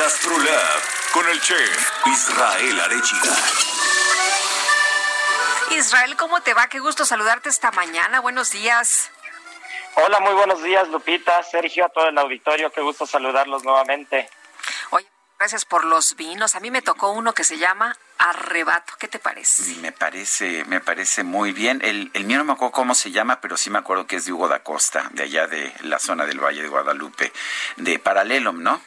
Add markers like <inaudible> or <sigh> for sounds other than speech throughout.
Gastrolab con el chef Israel Arechiga. Israel, ¿cómo te va? Qué gusto saludarte esta mañana. Buenos días. Hola, muy buenos días, Lupita, Sergio, a todo el auditorio. Qué gusto saludarlos nuevamente. Oye, gracias por los vinos. A mí me tocó uno que se llama Arrebato. ¿Qué te parece? Me parece, me parece muy bien. El, el mío no me acuerdo cómo se llama, pero sí me acuerdo que es de Hugo da Costa, de allá de la zona del Valle de Guadalupe, de Paralelum, ¿no?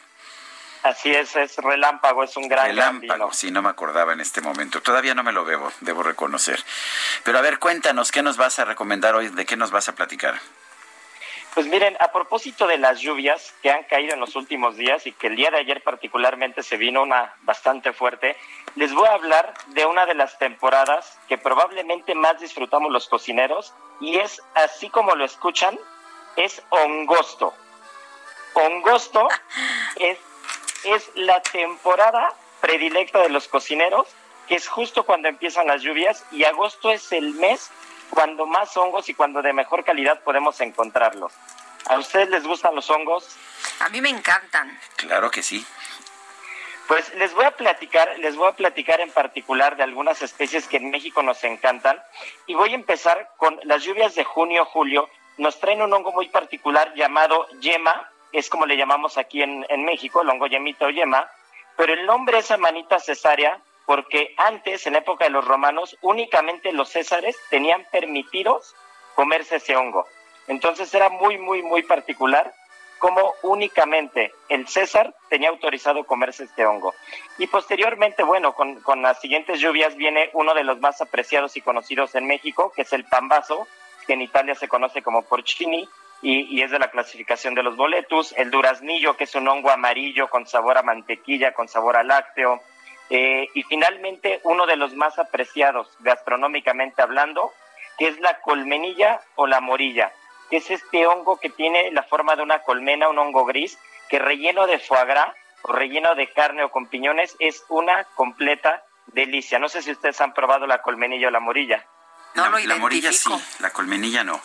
Así es, es relámpago, es un gran, gran Relámpago, sí, no me acordaba en este momento. Todavía no me lo bebo, debo reconocer. Pero a ver, cuéntanos, ¿qué nos vas a recomendar hoy? ¿De qué nos vas a platicar? Pues miren, a propósito de las lluvias que han caído en los últimos días y que el día de ayer particularmente se vino una bastante fuerte, les voy a hablar de una de las temporadas que probablemente más disfrutamos los cocineros y es así como lo escuchan, es ongosto. Ongosto <laughs> es, es la temporada predilecta de los cocineros, que es justo cuando empiezan las lluvias y agosto es el mes cuando más hongos y cuando de mejor calidad podemos encontrarlos. ¿A ustedes les gustan los hongos? A mí me encantan. Claro que sí. Pues les voy a platicar, les voy a platicar en particular de algunas especies que en México nos encantan y voy a empezar con las lluvias de junio, julio. Nos traen un hongo muy particular llamado yema, es como le llamamos aquí en, en México, el hongo yemita o yema, pero el nombre es amanita cesárea porque antes, en época de los romanos, únicamente los césares tenían permitidos comerse ese hongo. Entonces era muy, muy, muy particular como únicamente el César tenía autorizado comerse este hongo. Y posteriormente, bueno, con, con, las siguientes lluvias viene uno de los más apreciados y conocidos en México, que es el pambazo, que en Italia se conoce como porcini, y, y es de la clasificación de los boletus, el duraznillo, que es un hongo amarillo con sabor a mantequilla, con sabor a lácteo, eh, y finalmente, uno de los más apreciados gastronómicamente hablando, que es la colmenilla o la morilla, que es este hongo que tiene la forma de una colmena, un hongo gris, que relleno de foie gras o relleno de carne o con piñones es una completa delicia. No sé si ustedes han probado la colmenilla o la morilla. No la, lo la morilla sí, la colmenilla no.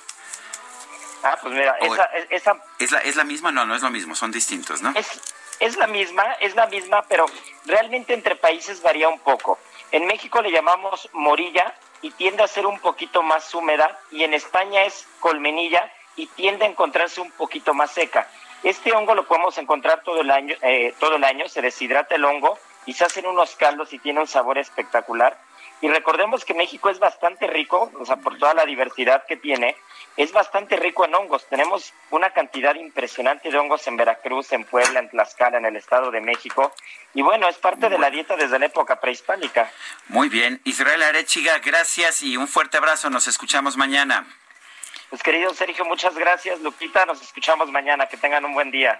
Ah, pues mira, esa, esa ¿Es la, ¿Es la misma? No, no es lo mismo, son distintos, ¿no? Es, es la misma, es la misma, pero realmente entre países varía un poco. En México le llamamos morilla y tiende a ser un poquito más húmeda y en España es colmenilla y tiende a encontrarse un poquito más seca. Este hongo lo podemos encontrar todo el año, eh, todo el año, se deshidrata el hongo y se hacen unos caldos y tiene un sabor espectacular. Y recordemos que México es bastante rico, o sea, por toda la diversidad que tiene, es bastante rico en hongos. Tenemos una cantidad impresionante de hongos en Veracruz, en Puebla, en Tlaxcala, en el Estado de México. Y bueno, es parte de la dieta desde la época prehispánica. Muy bien. Israel Arechiga, gracias y un fuerte abrazo. Nos escuchamos mañana. Pues querido Sergio, muchas gracias. Lupita, nos escuchamos mañana. Que tengan un buen día.